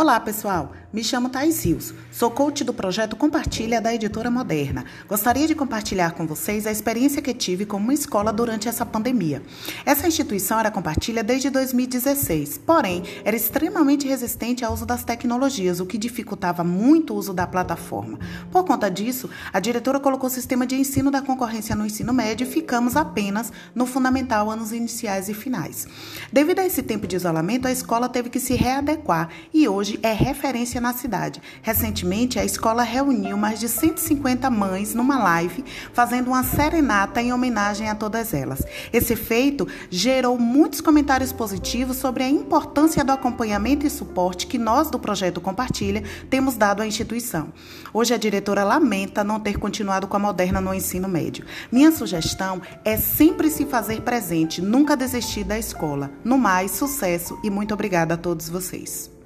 Olá, pessoal. Me chamo Thais Rios. Sou coach do projeto Compartilha da Editora Moderna. Gostaria de compartilhar com vocês a experiência que tive como uma escola durante essa pandemia. Essa instituição era compartilha desde 2016, porém era extremamente resistente ao uso das tecnologias, o que dificultava muito o uso da plataforma. Por conta disso, a diretora colocou o sistema de ensino da concorrência no ensino médio e ficamos apenas no fundamental anos iniciais e finais. Devido a esse tempo de isolamento, a escola teve que se readequar e hoje é referência na cidade. Recentemente, a escola reuniu mais de 150 mães numa live, fazendo uma serenata em homenagem a todas elas. Esse feito gerou muitos comentários positivos sobre a importância do acompanhamento e suporte que nós do projeto Compartilha temos dado à instituição. Hoje a diretora lamenta não ter continuado com a moderna no ensino médio. Minha sugestão é sempre se fazer presente, nunca desistir da escola. No mais, sucesso e muito obrigada a todos vocês.